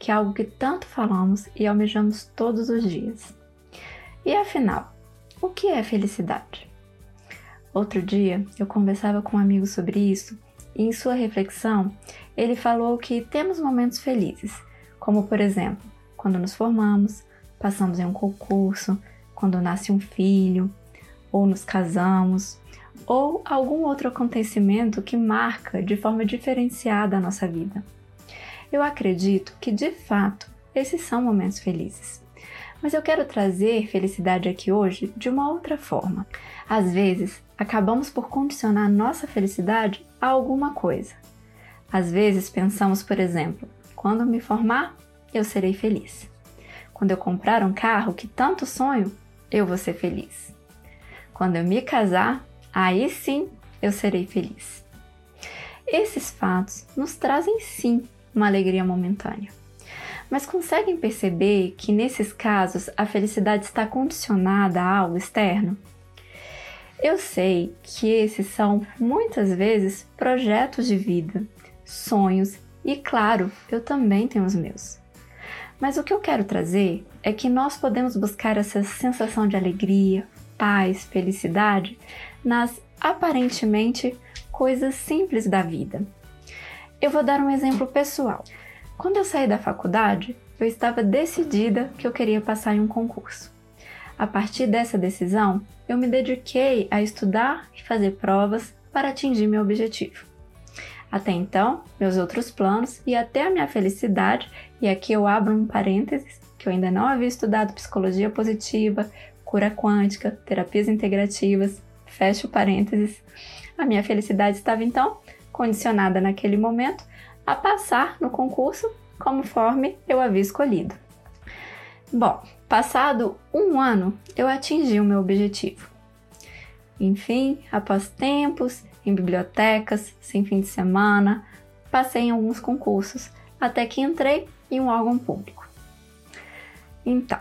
que é algo que tanto falamos e almejamos todos os dias. E afinal, o que é felicidade? Outro dia eu conversava com um amigo sobre isso e, em sua reflexão, ele falou que temos momentos felizes, como por exemplo, quando nos formamos, passamos em um concurso, quando nasce um filho, ou nos casamos, ou algum outro acontecimento que marca de forma diferenciada a nossa vida. Eu acredito que de fato esses são momentos felizes. Mas eu quero trazer felicidade aqui hoje de uma outra forma. Às vezes, acabamos por condicionar nossa felicidade a alguma coisa. Às vezes pensamos, por exemplo, quando me formar, eu serei feliz. Quando eu comprar um carro que tanto sonho, eu vou ser feliz. Quando eu me casar, aí sim eu serei feliz. Esses fatos nos trazem sim uma alegria momentânea. Mas conseguem perceber que nesses casos a felicidade está condicionada a algo externo? Eu sei que esses são muitas vezes projetos de vida, sonhos e, claro, eu também tenho os meus. Mas o que eu quero trazer é que nós podemos buscar essa sensação de alegria, paz, felicidade nas aparentemente coisas simples da vida eu vou dar um exemplo pessoal. Quando eu saí da faculdade, eu estava decidida que eu queria passar em um concurso. A partir dessa decisão, eu me dediquei a estudar e fazer provas para atingir meu objetivo. Até então, meus outros planos e até a minha felicidade, e aqui eu abro um parênteses, que eu ainda não havia estudado psicologia positiva, cura quântica, terapias integrativas, fecho parênteses. A minha felicidade estava então condicionada naquele momento a passar no concurso conforme eu havia escolhido. Bom, passado um ano, eu atingi o meu objetivo. Enfim, após tempos em bibliotecas, sem fim de semana, passei em alguns concursos, até que entrei em um órgão público. Então,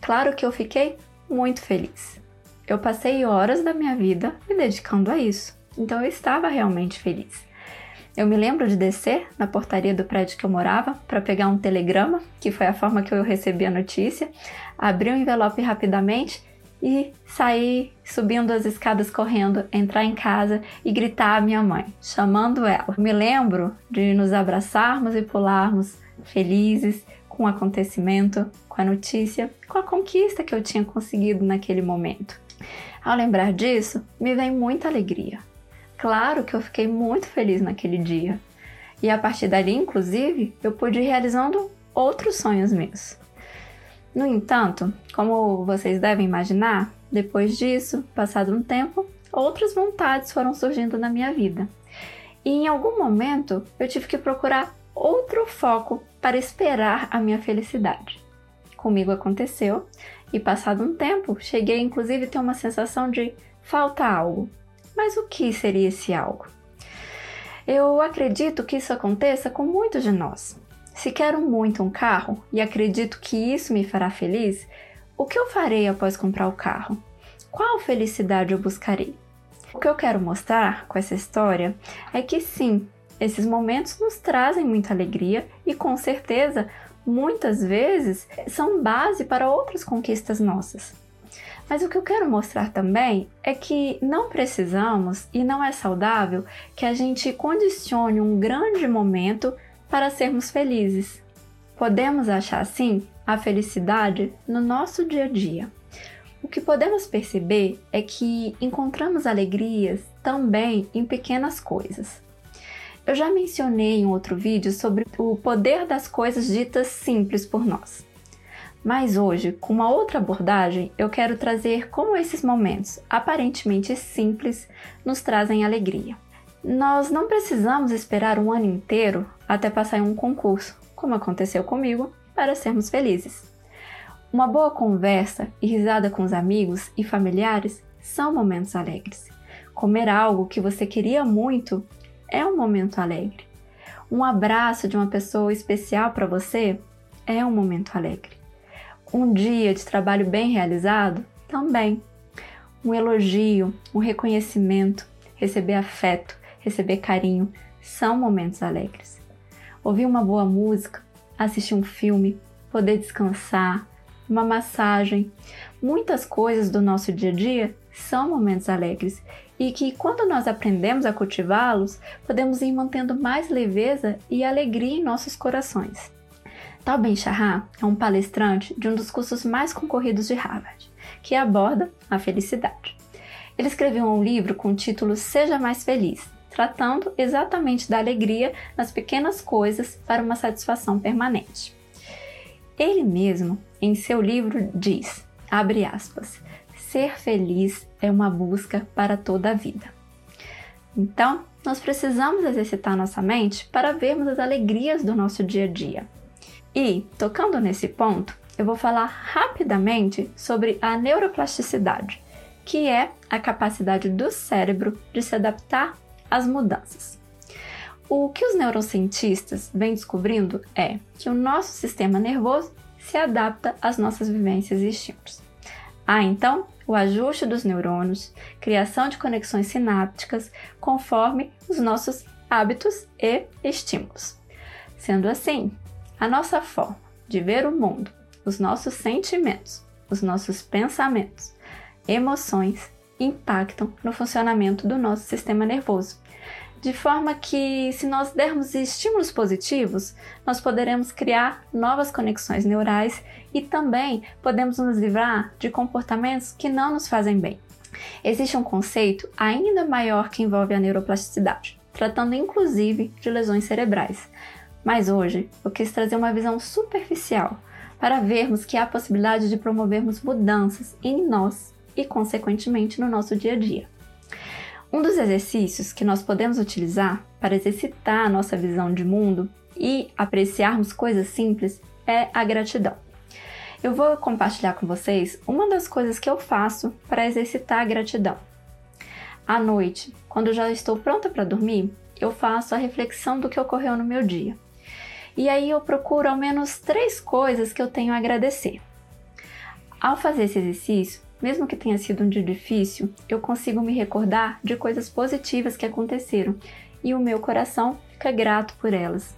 claro que eu fiquei muito feliz. Eu passei horas da minha vida me dedicando a isso, então eu estava realmente feliz. Eu me lembro de descer na portaria do prédio que eu morava para pegar um telegrama, que foi a forma que eu recebi a notícia, abrir o envelope rapidamente e sair subindo as escadas correndo, entrar em casa e gritar à minha mãe, chamando ela. Me lembro de nos abraçarmos e pularmos felizes com o acontecimento, com a notícia, com a conquista que eu tinha conseguido naquele momento. Ao lembrar disso, me vem muita alegria, Claro que eu fiquei muito feliz naquele dia. E a partir dali, inclusive, eu pude ir realizando outros sonhos meus. No entanto, como vocês devem imaginar, depois disso, passado um tempo, outras vontades foram surgindo na minha vida. E em algum momento eu tive que procurar outro foco para esperar a minha felicidade. Comigo aconteceu e passado um tempo, cheguei inclusive a ter uma sensação de falta algo, mas o que seria esse algo? Eu acredito que isso aconteça com muitos de nós. Se quero muito um carro e acredito que isso me fará feliz, o que eu farei após comprar o carro? Qual felicidade eu buscarei? O que eu quero mostrar com essa história é que sim, esses momentos nos trazem muita alegria e com certeza muitas vezes são base para outras conquistas nossas. Mas o que eu quero mostrar também é que não precisamos e não é saudável que a gente condicione um grande momento para sermos felizes. Podemos achar assim a felicidade no nosso dia a dia. O que podemos perceber é que encontramos alegrias também em pequenas coisas. Eu já mencionei em outro vídeo sobre o poder das coisas ditas simples por nós. Mas hoje, com uma outra abordagem, eu quero trazer como esses momentos, aparentemente simples, nos trazem alegria. Nós não precisamos esperar um ano inteiro até passar em um concurso, como aconteceu comigo, para sermos felizes. Uma boa conversa e risada com os amigos e familiares são momentos alegres. Comer algo que você queria muito é um momento alegre. Um abraço de uma pessoa especial para você é um momento alegre. Um dia de trabalho bem realizado também. Um elogio, um reconhecimento, receber afeto, receber carinho são momentos alegres. Ouvir uma boa música, assistir um filme, poder descansar, uma massagem, muitas coisas do nosso dia a dia são momentos alegres e que, quando nós aprendemos a cultivá-los, podemos ir mantendo mais leveza e alegria em nossos corações. Tal Ben-Shahar é um palestrante de um dos cursos mais concorridos de Harvard, que aborda a felicidade. Ele escreveu um livro com o título Seja Mais Feliz, tratando exatamente da alegria nas pequenas coisas para uma satisfação permanente. Ele mesmo, em seu livro, diz, abre aspas, ser feliz é uma busca para toda a vida. Então, nós precisamos exercitar nossa mente para vermos as alegrias do nosso dia a dia. E, tocando nesse ponto, eu vou falar rapidamente sobre a neuroplasticidade, que é a capacidade do cérebro de se adaptar às mudanças. O que os neurocientistas vêm descobrindo é que o nosso sistema nervoso se adapta às nossas vivências e estímulos. Há então o ajuste dos neurônios, criação de conexões sinápticas conforme os nossos hábitos e estímulos. Sendo assim, a nossa forma de ver o mundo, os nossos sentimentos, os nossos pensamentos, emoções impactam no funcionamento do nosso sistema nervoso de forma que, se nós dermos estímulos positivos, nós poderemos criar novas conexões neurais e também podemos nos livrar de comportamentos que não nos fazem bem. Existe um conceito ainda maior que envolve a neuroplasticidade, tratando inclusive de lesões cerebrais. Mas hoje eu quis trazer uma visão superficial para vermos que há possibilidade de promovermos mudanças em nós e, consequentemente, no nosso dia a dia. Um dos exercícios que nós podemos utilizar para exercitar a nossa visão de mundo e apreciarmos coisas simples é a gratidão. Eu vou compartilhar com vocês uma das coisas que eu faço para exercitar a gratidão. À noite, quando já estou pronta para dormir, eu faço a reflexão do que ocorreu no meu dia. E aí eu procuro ao menos três coisas que eu tenho a agradecer. Ao fazer esse exercício, mesmo que tenha sido um dia difícil, eu consigo me recordar de coisas positivas que aconteceram e o meu coração fica grato por elas.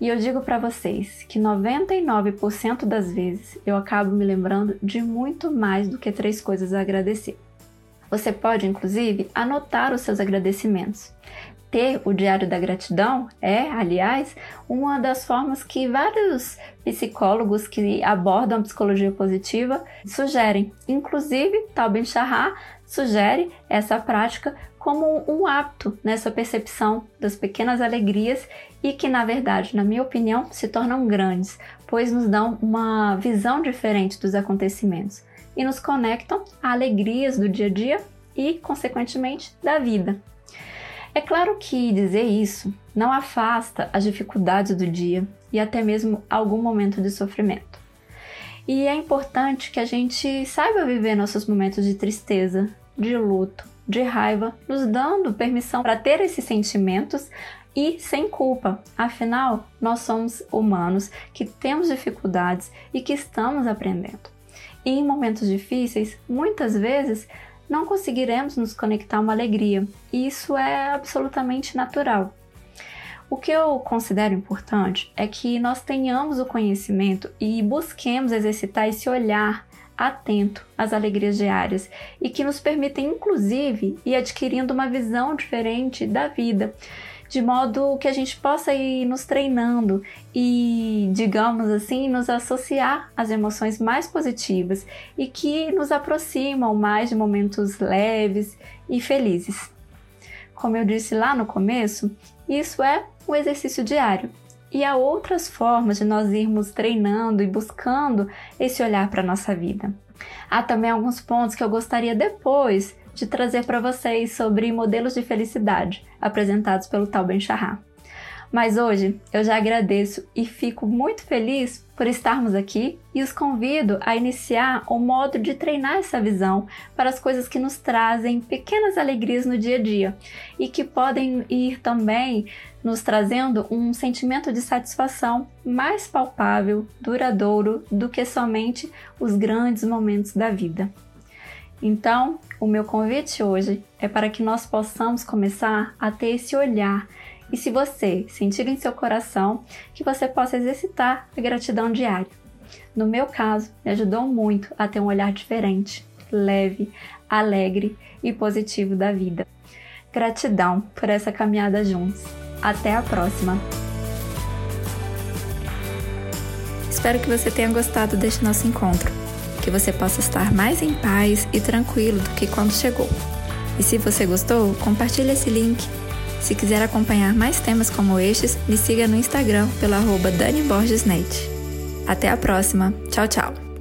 E eu digo para vocês que 99% das vezes eu acabo me lembrando de muito mais do que três coisas a agradecer. Você pode, inclusive, anotar os seus agradecimentos ter o diário da gratidão é, aliás, uma das formas que vários psicólogos que abordam a psicologia positiva sugerem. Inclusive, Tal Ben-Shahar sugere essa prática como um hábito nessa percepção das pequenas alegrias e que, na verdade, na minha opinião, se tornam grandes, pois nos dão uma visão diferente dos acontecimentos e nos conectam a alegrias do dia a dia e, consequentemente, da vida. É claro que dizer isso não afasta as dificuldades do dia e até mesmo algum momento de sofrimento. E é importante que a gente saiba viver nossos momentos de tristeza, de luto, de raiva, nos dando permissão para ter esses sentimentos e sem culpa. Afinal, nós somos humanos que temos dificuldades e que estamos aprendendo. E em momentos difíceis, muitas vezes não conseguiremos nos conectar a uma alegria, e isso é absolutamente natural. O que eu considero importante é que nós tenhamos o conhecimento e busquemos exercitar esse olhar atento às alegrias diárias e que nos permitem, inclusive, ir adquirindo uma visão diferente da vida de modo que a gente possa ir nos treinando e, digamos assim, nos associar às emoções mais positivas e que nos aproximam mais de momentos leves e felizes. Como eu disse lá no começo, isso é um exercício diário e há outras formas de nós irmos treinando e buscando esse olhar para a nossa vida. Há também alguns pontos que eu gostaria depois de trazer para vocês sobre modelos de felicidade apresentados pelo Tal Ben-Shahar. Mas hoje eu já agradeço e fico muito feliz por estarmos aqui e os convido a iniciar o modo de treinar essa visão para as coisas que nos trazem pequenas alegrias no dia a dia e que podem ir também nos trazendo um sentimento de satisfação mais palpável, duradouro do que somente os grandes momentos da vida. Então, o meu convite hoje é para que nós possamos começar a ter esse olhar e se você sentir em seu coração, que você possa exercitar a gratidão diária. No meu caso, me ajudou muito a ter um olhar diferente, leve, alegre e positivo da vida. Gratidão por essa caminhada juntos. Até a próxima! Espero que você tenha gostado deste nosso encontro, que você possa estar mais em paz e tranquilo do que quando chegou. E se você gostou, compartilhe esse link se quiser acompanhar mais temas como estes, me siga no Instagram pelo arroba Dani Borges Net. Até a próxima. Tchau, tchau.